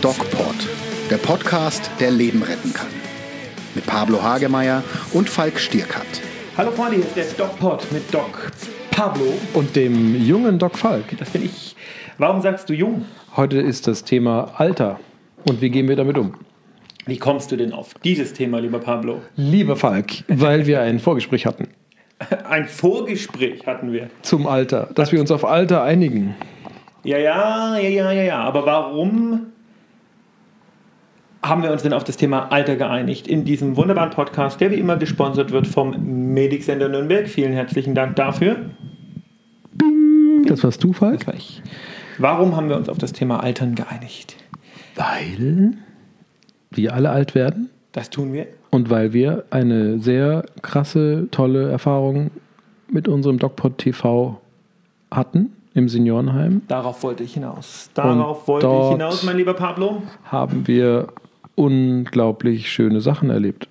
DocPod, der Podcast, der Leben retten kann. Mit Pablo Hagemeyer und Falk Stierkat. Hallo Freunde, hier ist der DocPod mit Doc Pablo. Und dem jungen Doc Falk. Das bin ich. Warum sagst du jung? Heute ist das Thema Alter. Und wie gehen wir damit um? Wie kommst du denn auf dieses Thema, lieber Pablo? Lieber Falk, weil wir ein Vorgespräch hatten. Ein Vorgespräch hatten wir. Zum Alter, dass wir uns auf Alter einigen. Ja, ja, ja, ja, ja, ja. Aber warum haben wir uns denn auf das Thema Alter geeinigt in diesem wunderbaren Podcast, der wie immer gesponsert wird vom Medic-Sender Nürnberg? Vielen herzlichen Dank dafür. Das warst du, Falk? Das war ich. Warum haben wir uns auf das Thema Altern geeinigt? Weil wir alle alt werden Das tun wir. Und weil wir eine sehr krasse, tolle Erfahrung mit unserem DocPod TV hatten im Seniorenheim, Darauf wollte ich hinaus. Darauf Und wollte ich hinaus, mein lieber Pablo. haben wir unglaublich schöne Sachen erlebt.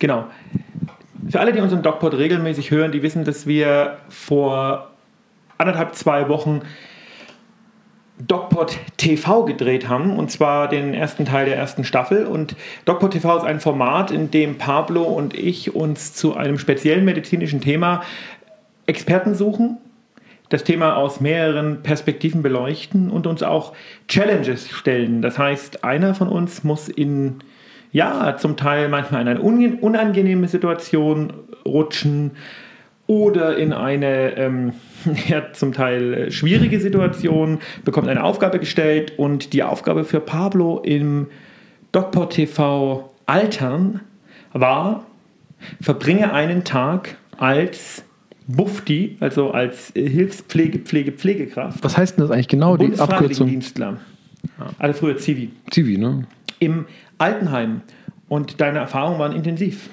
Genau. Für alle, die unseren DocPod regelmäßig hören, die wissen, dass wir vor anderthalb, zwei Wochen DocPod TV gedreht haben, und zwar den ersten Teil der ersten Staffel. Und DocPod TV ist ein Format, in dem Pablo und ich uns zu einem speziellen medizinischen Thema Experten suchen, das Thema aus mehreren Perspektiven beleuchten und uns auch Challenges stellen. Das heißt, einer von uns muss in, ja, zum Teil manchmal in eine unangenehme Situation rutschen oder in eine ähm, ja, zum Teil äh, schwierige Situation, bekommt eine Aufgabe gestellt und die Aufgabe für Pablo im DocPod TV Altern war, verbringe einen Tag als Bufti, also als äh, Hilfspflege, Pflege, Pflegekraft. Was heißt denn das eigentlich genau, die Abkürzung? Bundesfreiwilligendienstler. Also früher Zivi. Zivi, ne? Im Altenheim. Und deine Erfahrungen waren intensiv.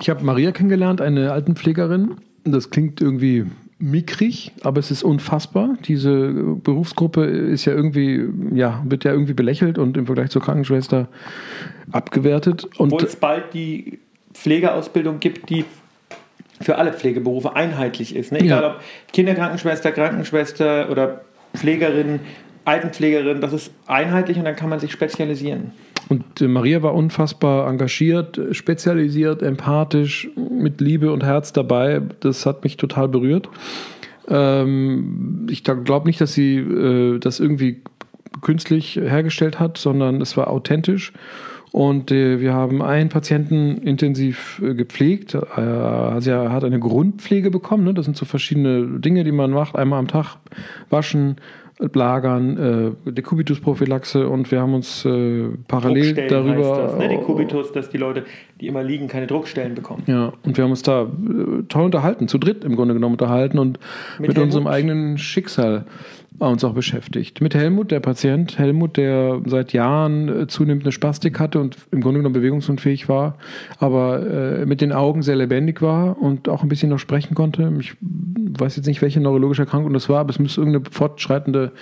Ich habe Maria kennengelernt, eine Altenpflegerin. Das klingt irgendwie mickrig, aber es ist unfassbar. Diese Berufsgruppe ist ja irgendwie, ja, wird ja irgendwie belächelt und im Vergleich zur Krankenschwester abgewertet. Und Obwohl es bald die Pflegeausbildung gibt, die für alle Pflegeberufe einheitlich ist. Ne? Egal Ja. ob Kinderkrankenschwester, Krankenschwester oder Pflegerin, Altenpflegerin, das ist einheitlich und dann kann man sich spezialisieren. Und äh, Maria war unfassbar engagiert, spezialisiert, empathisch, mit Liebe und Herz dabei. Das hat mich total berührt. Ähm, ich glaube nicht, dass sie äh, das irgendwie künstlich hergestellt hat, sondern es war authentisch. Und äh, wir haben einen Patienten intensiv äh, gepflegt. Äh, also er hat eine Grundpflege bekommen. Ne? Das sind so verschiedene Dinge, die man macht. Einmal am Tag waschen, lagern, äh, Dekubitusprophylaxe und wir haben uns äh, parallel Druckstellen darüber. heißt das, ne? Die Kubitus, dass die Leute, die immer liegen, keine Druckstellen bekommen. Ja, und wir haben uns da äh, toll unterhalten, zu dritt im Grunde genommen unterhalten und Mit mit, unserem eigenen Schicksal uns auch beschäftigt. Mit Helmut, der Patient, Helmut, der seit Jahren äh, zunehmend eine Spastik hatte und im Grunde genommen bewegungsunfähig war, aber äh, mit den Augen sehr lebendig war und auch ein bisschen noch sprechen konnte. Ich weiß jetzt nicht, welche neurologische Erkrankung das war, aber es müsste irgendeine fortschreitende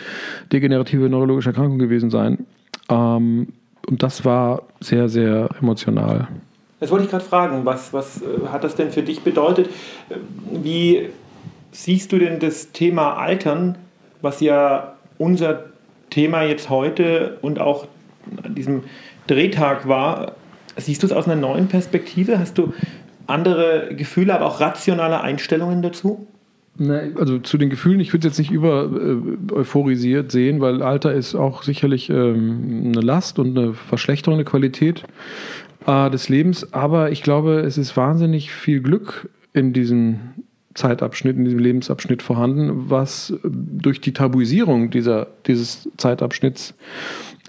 degenerative neurologische Erkrankung gewesen sein. Ähm, und das war sehr, sehr emotional. Das wollte ich gerade fragen. Was, was äh, hat das denn für dich bedeutet? Äh, Wie siehst du denn das Thema Altern, was ja unser Thema jetzt heute und auch an diesem Drehtag war? Siehst du es aus einer neuen Perspektive? Hast du andere Gefühle, aber auch rationale Einstellungen dazu? Ne, also zu den Gefühlen, ich würde es jetzt nicht über äh, euphorisiert sehen, weil Alter ist auch sicherlich ähm, eine Last und eine Verschlechterung der Qualität äh, des Lebens. Aber ich glaube, es ist wahnsinnig viel Glück in diesem Zeitabschnitt, in diesem Lebensabschnitt vorhanden, was äh, durch die Tabuisierung dieser, dieses Zeitabschnitts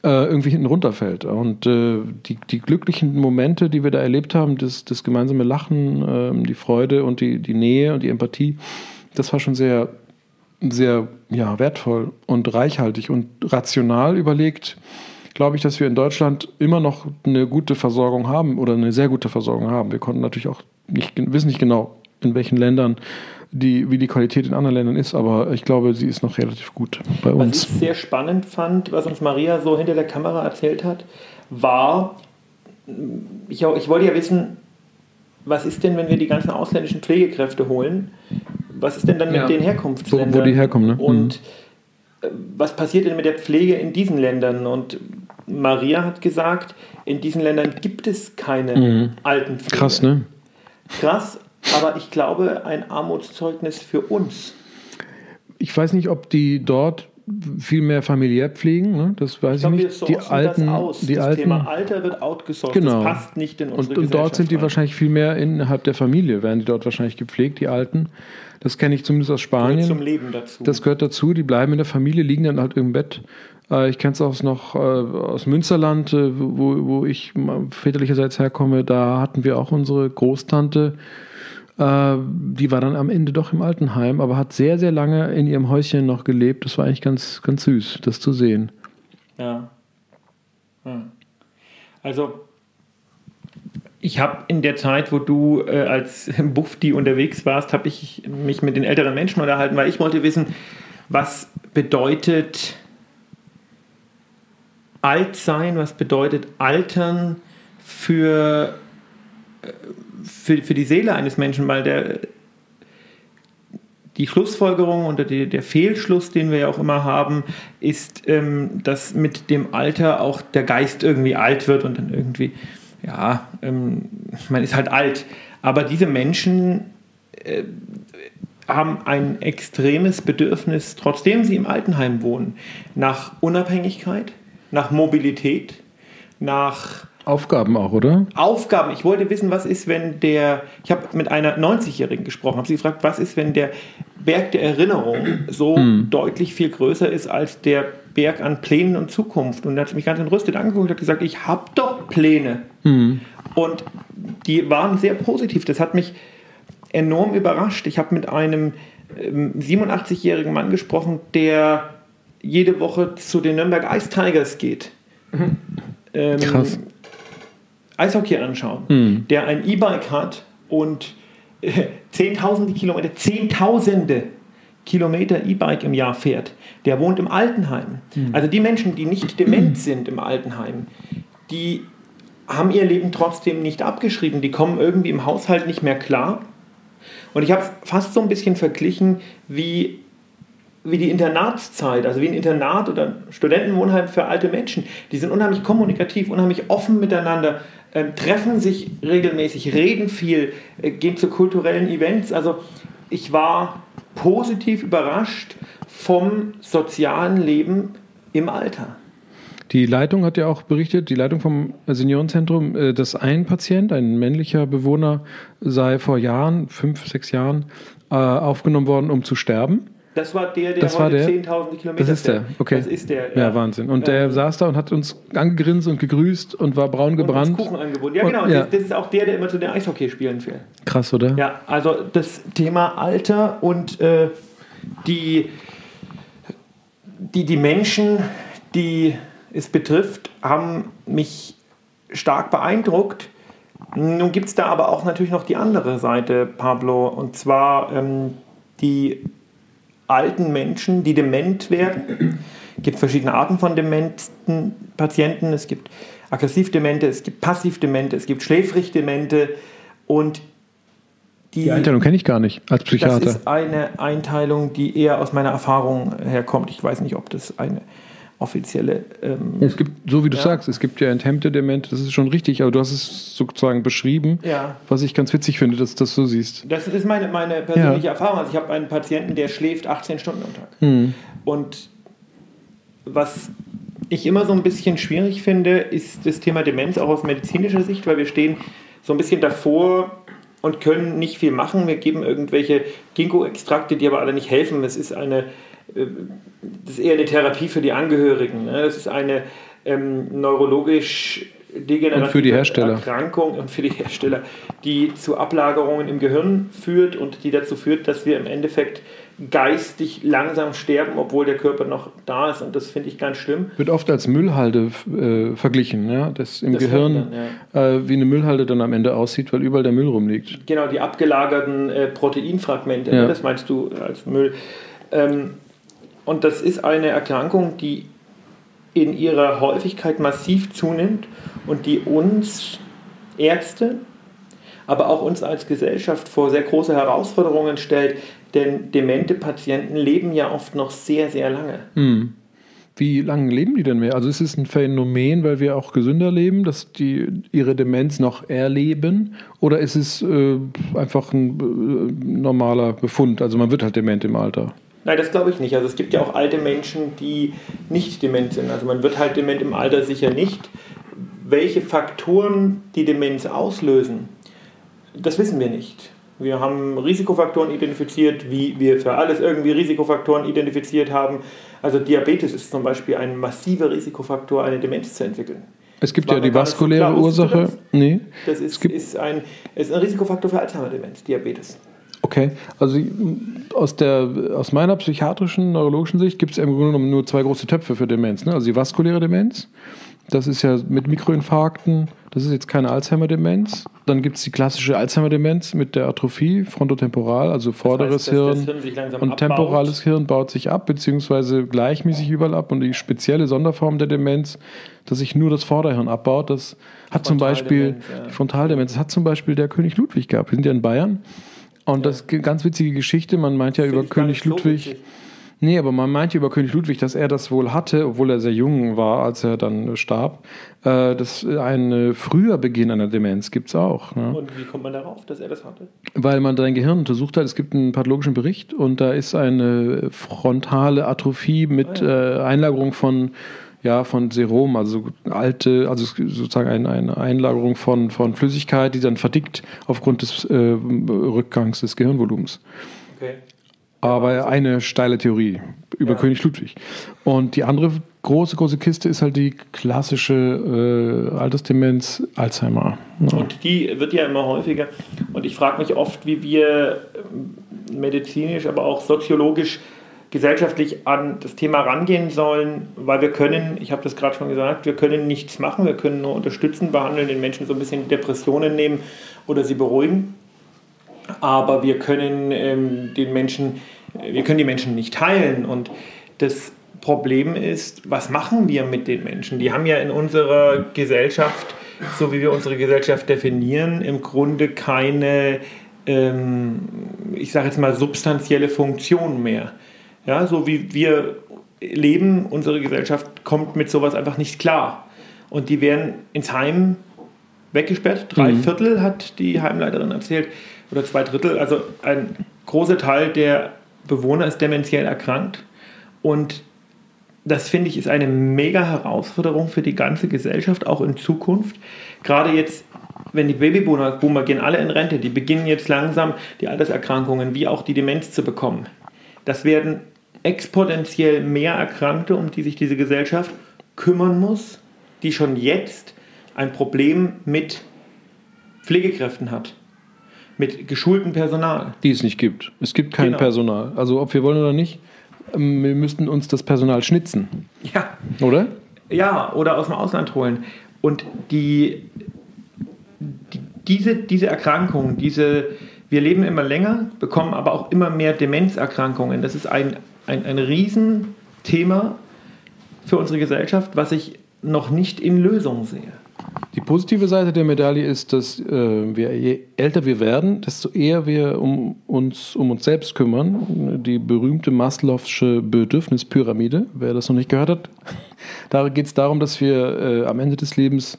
äh, irgendwie hinten runterfällt. Und äh, die, die glücklichen Momente, die wir da erlebt haben, das, das gemeinsame Lachen, ähm, die Freude und die, die Nähe und die Empathie, das war schon sehr, sehr ja, wertvoll und reichhaltig und rational überlegt. Glaube ich, dass wir in Deutschland immer noch eine gute Versorgung haben oder eine sehr gute Versorgung haben. Wir konnten natürlich auch nicht, wissen nicht genau, in welchen Ländern die, wie die Qualität in anderen Ländern ist, aber ich glaube, sie ist noch relativ gut bei Was uns. ich sehr spannend fand, was uns Maria so hinter der Kamera erzählt hat, war, ich, ich wollte ja wissen, was ist denn, wenn wir die ganzen ausländischen Pflegekräfte holen? was ist denn dann Ja. mit den Herkunftsländern? Wo- wo die herkommen, ne? Und äh, was passiert denn mit der Pflege in diesen Ländern? Und Maria hat gesagt, in diesen Ländern gibt es keine Altenpflege. Mhm. Krass, ne? Krass, aber ich glaube, ein Armutszeugnis für uns. Ich weiß nicht, ob die dort viel mehr familiär pflegen, ne? das weiß Ich glaube, ich nicht. Die alten, das die das alten, Thema Alter wird outgesourced. Genau. Das passt nicht in unsere und, und dort sind die rein. wahrscheinlich viel mehr innerhalb der Familie, werden die dort wahrscheinlich gepflegt, die Alten. Das kenne ich zumindest aus Gehört Spanien. zum Leben dazu. Das gehört dazu, die bleiben in der Familie, liegen dann halt im Bett. Äh, Ich kenne es auch noch äh, aus Münsterland, äh, wo, wo ich väterlicherseits herkomme. Da hatten wir auch unsere Großtante. Äh, Die war dann am Ende doch im Altenheim, aber hat sehr, sehr lange in ihrem Häuschen noch gelebt. Das war eigentlich ganz, ganz süß, das zu sehen. Ja. ja. Also, ich habe in der Zeit, wo du äh, als Bufti unterwegs warst, habe ich mich mit den älteren Menschen unterhalten, weil ich wollte wissen, was bedeutet alt sein, was bedeutet altern für, äh, für, für die Seele eines Menschen, weil der, die Schlussfolgerung oder die, der Fehlschluss, den wir ja auch immer haben, ist, ähm, dass mit dem Alter auch der Geist irgendwie alt wird und dann irgendwie, ja, ähm, man ist halt alt. Aber diese Menschen äh, haben ein extremes Bedürfnis, trotzdem sie im Altenheim wohnen, nach Unabhängigkeit, nach Mobilität, nach Aufgaben auch, oder? Aufgaben. Ich wollte wissen, was ist, wenn der. Ich habe mit einer 90-Jährigen gesprochen, habe sie gefragt, was ist, wenn der Berg der Erinnerung so deutlich viel größer ist als der Berg an Plänen und Zukunft. Und da hat sie mich ganz entrüstet angeguckt und hat gesagt, ich habe doch Pläne. Und die waren sehr positiv. Das hat mich enorm überrascht. Ich habe mit einem ähm, 87-jährigen Mann gesprochen, der jede Woche zu den Nürnberg Ice Tigers geht. Ähm, Krass. Eishockey anschauen, der ein E-Bike hat und äh, zehntausende Kilometer, zehntausende Kilometer E-Bike im Jahr fährt, der wohnt im Altenheim. Also die Menschen, die nicht dement sind im Altenheim, die haben ihr Leben trotzdem nicht abgeschrieben, die kommen irgendwie im Haushalt nicht mehr klar. Und ich habe es fast so ein bisschen verglichen wie wie die Internatszeit, also wie ein Internat oder ein Studentenwohnheim für alte Menschen. Die sind unheimlich kommunikativ, unheimlich offen miteinander, ähm, treffen sich regelmäßig, reden viel, äh, gehen zu kulturellen Events. Also ich war positiv überrascht vom sozialen Leben im Alter. Die Leitung hat ja auch berichtet, die Leitung vom Seniorenzentrum, äh, dass ein Patient, ein männlicher Bewohner, sei vor Jahren, fünf, sechs Jahren, äh, aufgenommen worden, um zu sterben. Das war der, der Das heute der? 10.000 Kilometer Das ist der, okay. Das ist der, Ja, Wahnsinn. Und der Ähm, saß da und hat uns angegrinst und gegrüßt und war braun und uns gebrannt. Kuchen angeboten. Ja, Und- genau. ja. Das, das ist auch der, der immer zu den Eishockeyspielen fährt. Krass, oder? Ja, also das Thema Alter und äh, die, die, die Menschen, die es betrifft, haben mich stark beeindruckt. Nun gibt es da aber auch natürlich noch die andere Seite, Pablo, und zwar ähm, die alten Menschen, die dement werden. Es gibt verschiedene Arten von dementen Patienten. Es gibt aggressiv-demente, es gibt passiv-demente, es gibt schläfrig-demente und die, Die Einteilung kenne ich gar nicht als das Psychiater. ist eine Einteilung, die eher aus meiner Erfahrung herkommt. Ich weiß nicht, ob das eine offizielle. Ähm, Es gibt, so wie du Ja. sagst, es gibt ja enthemmte Demente, das ist schon richtig, aber du hast es sozusagen beschrieben, Ja. was ich ganz witzig finde, dass du das so siehst. das ist meine, meine persönliche Erfahrung. Also ich habe einen Patienten, der schläft 18 Stunden am Tag. Hm. Und was ich immer so ein bisschen schwierig finde, ist das Thema Demenz auch aus medizinischer Sicht, weil wir stehen so ein bisschen davor und können nicht viel machen. Wir geben irgendwelche Ginkgo-Extrakte, die aber alle nicht helfen. Es ist eine, das ist eher eine Therapie für die Angehörigen. ne? Das ist eine ähm, neurologisch degenerative Und für die Hersteller. Erkrankung und für die Hersteller, die zu Ablagerungen im Gehirn führt und die dazu führt, dass wir im Endeffekt geistig langsam sterben, obwohl der Körper noch da ist. Und das finde ich ganz schlimm. Wird oft als Müllhalde äh, verglichen, ja? das im Das Gehirn hört man, äh, wie eine Müllhalde dann am Ende aussieht, weil überall der Müll rumliegt. Genau, die abgelagerten äh, Proteinfragmente, Ja. ne, das meinst du als Müll. Ähm, und das ist eine Erkrankung, die in ihrer Häufigkeit massiv zunimmt und die uns Ärzte, aber auch uns als Gesellschaft vor sehr große Herausforderungen stellt, denn demente Patienten leben ja oft noch sehr, sehr lange. Mhm. Wie lange leben die denn mehr? Also ist es ein Phänomen, weil wir auch gesünder leben, dass die ihre Demenz noch erleben? Oder ist es äh, einfach ein äh, normaler Befund? Also man wird halt dement im Alter. Nein, das glaube ich nicht. Also es gibt ja auch alte Menschen, die nicht dement sind. Also man wird halt dement im Alter sicher nicht. Welche Faktoren die Demenz auslösen, das wissen wir nicht. Wir haben Risikofaktoren identifiziert, wie wir für alles irgendwie Risikofaktoren identifiziert haben. Also Diabetes ist zum Beispiel ein massiver Risikofaktor, eine Demenz zu entwickeln. Es gibt ja die vaskuläre so Ursache. Das? Nee. Das ist, ist, ein, ist ein Risikofaktor für Alzheimer-Demenz, Diabetes. Okay, also aus, der, aus meiner psychiatrischen, neurologischen Sicht gibt es im Grunde genommen nur zwei große Töpfe für Demenz. Ne? Also die vaskuläre Demenz das ist ja mit Mikroinfarkten. Das ist jetzt keine Alzheimer-Demenz. Dann gibt es die klassische Alzheimer-Demenz mit der Atrophie, frontotemporal, also vorderes das heißt, Hirn, Hirn und temporales Hirn baut sich ab, beziehungsweise gleichmäßig überall ab. Und die spezielle Sonderform der Demenz, dass sich nur das Vorderhirn abbaut, das hat zum Beispiel ja. die Frontaldemenz, das hat zum Beispiel der König Ludwig gehabt. Wir sind ja in Bayern. Und ja. das ist eine ganz witzige Geschichte. Man meint ja über König Ludwig. So Nee, aber man meinte über König Ludwig, dass er das wohl hatte, obwohl er sehr jung war, als er dann starb. Äh, das ein äh, früher Beginn einer Demenz gibt es auch. Ne? Und wie kommt man darauf, dass er das hatte? Weil man sein Gehirn untersucht hat. Es gibt einen pathologischen Bericht und da ist eine frontale Atrophie mit ah, ja. äh, Einlagerung von ja, von Serum, also alte, also sozusagen eine, eine Einlagerung von, von Flüssigkeit, die dann verdickt aufgrund des äh, Rückgangs des Gehirnvolumens. Okay. Aber eine steile Theorie über ja. König Ludwig. Und die andere große, große Kiste ist halt die klassische äh, Altersdemenz Alzheimer. Ja. Und die wird ja immer häufiger. Und ich frage mich oft, wie wir ähm, medizinisch, aber auch soziologisch, gesellschaftlich an das Thema rangehen sollen, weil wir können, ich habe das gerade schon gesagt, wir können nichts machen, wir können nur unterstützen, behandeln, den Menschen so ein bisschen Depressionen nehmen oder sie beruhigen aber wir können ähm, den Menschen, wir können die Menschen nicht heilen. Und das Problem ist, was machen wir mit den Menschen? Die haben ja in unserer Gesellschaft, so wie wir unsere Gesellschaft definieren, im Grunde keine, ähm, ich sage jetzt mal, substanzielle Funktion mehr. Ja, so wie wir leben, unsere Gesellschaft kommt mit sowas einfach nicht klar. Und die werden ins Heim weggesperrt. Drei mhm. Viertel hat die Heimleiterin erzählt oder zwei Drittel. Also ein großer Teil der Bewohner ist dementiell erkrankt. Und das finde ich ist eine mega Herausforderung für die ganze Gesellschaft, auch in Zukunft. Gerade jetzt, wenn die Babyboomer Boomer gehen alle in Rente, die beginnen jetzt langsam die Alterserkrankungen wie auch die Demenz zu bekommen. Das werden exponentiell mehr Erkrankte, um die sich diese Gesellschaft kümmern muss, die schon jetzt ein Problem mit Pflegekräften hat mit geschultem Personal. Die es nicht gibt. Es gibt kein genau. Personal. Also ob wir wollen oder nicht, ähm, wir müssten uns das Personal schnitzen. Ja. Oder? Ja, oder aus dem Ausland holen. Und die, die diese, diese Erkrankung, diese, wir leben immer länger, bekommen aber auch immer mehr Demenzerkrankungen. Das ist ein, ein, ein Riesenthema für unsere Gesellschaft, was ich noch nicht in Lösung sehe. Die positive Seite der Medaille ist, dass äh, wir, je älter wir werden, desto eher wir um uns, um uns selbst kümmern. Die berühmte Maslow'sche Bedürfnispyramide, wer das noch nicht gehört hat, da geht es darum, dass wir äh, am Ende des Lebens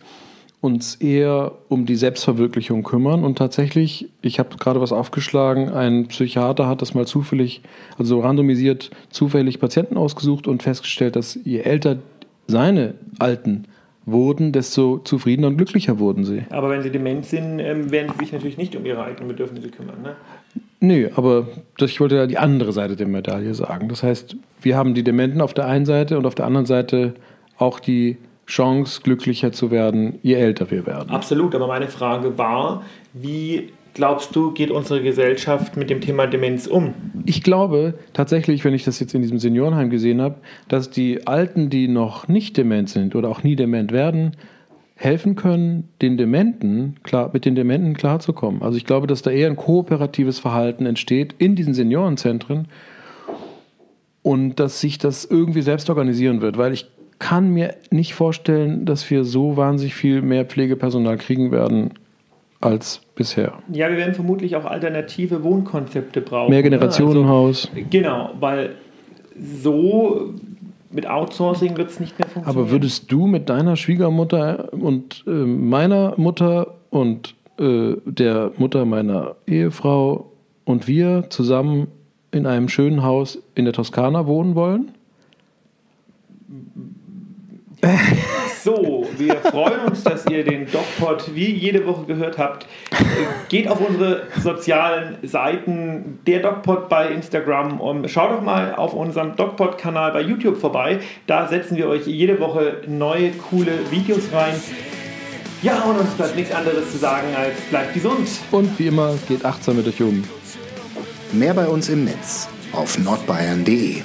uns eher um die Selbstverwirklichung kümmern. Und tatsächlich, ich habe gerade was aufgeschlagen, ein Psychiater hat das mal zufällig, also randomisiert, zufällig Patienten ausgesucht und festgestellt, dass je älter seine alten wurden, desto zufriedener und glücklicher wurden sie. Aber wenn sie dement sind, ähm, werden sie sich natürlich nicht um ihre eigenen Bedürfnisse kümmern. Ne? Nö, aber das, ich wollte ja die andere Seite der Medaille sagen. Das heißt, wir haben die Dementen auf der einen Seite und auf der anderen Seite auch die Chance, glücklicher zu werden, je älter wir werden. Absolut, aber meine Frage war, wie glaubst du, geht unsere Gesellschaft mit dem Thema Demenz um? Ich glaube tatsächlich, wenn ich das jetzt in diesem Seniorenheim gesehen habe, dass die Alten, die noch nicht dement sind oder auch nie dement werden, helfen können, den Dementen klar, mit den Dementen klarzukommen. Also ich glaube, dass da eher ein kooperatives Verhalten entsteht in diesen Seniorenzentren und dass sich das irgendwie selbst organisieren wird, weil ich kann mir nicht vorstellen, dass wir so wahnsinnig viel mehr Pflegepersonal kriegen werden, als bisher. Ja, wir werden vermutlich auch alternative Wohnkonzepte brauchen. Mehr Generationenhaus. Also, genau, weil so mit Outsourcing wird es nicht mehr funktionieren. Aber würdest du mit deiner Schwiegermutter und äh, meiner Mutter und äh, der Mutter meiner Ehefrau und wir zusammen in einem schönen Haus in der Toskana wohnen wollen? So, wir freuen uns, dass ihr den DocPod wie jede Woche gehört habt. Geht auf unsere sozialen Seiten, der DocPod bei Instagram und schaut doch mal auf unserem DocPod-Kanal bei YouTube vorbei. Da setzen wir euch jede Woche neue, coole Videos rein. Ja, und uns bleibt nichts anderes zu sagen als bleibt gesund. Und wie immer, geht achtsam mit euch um. Mehr bei uns im Netz auf nordbayern.de.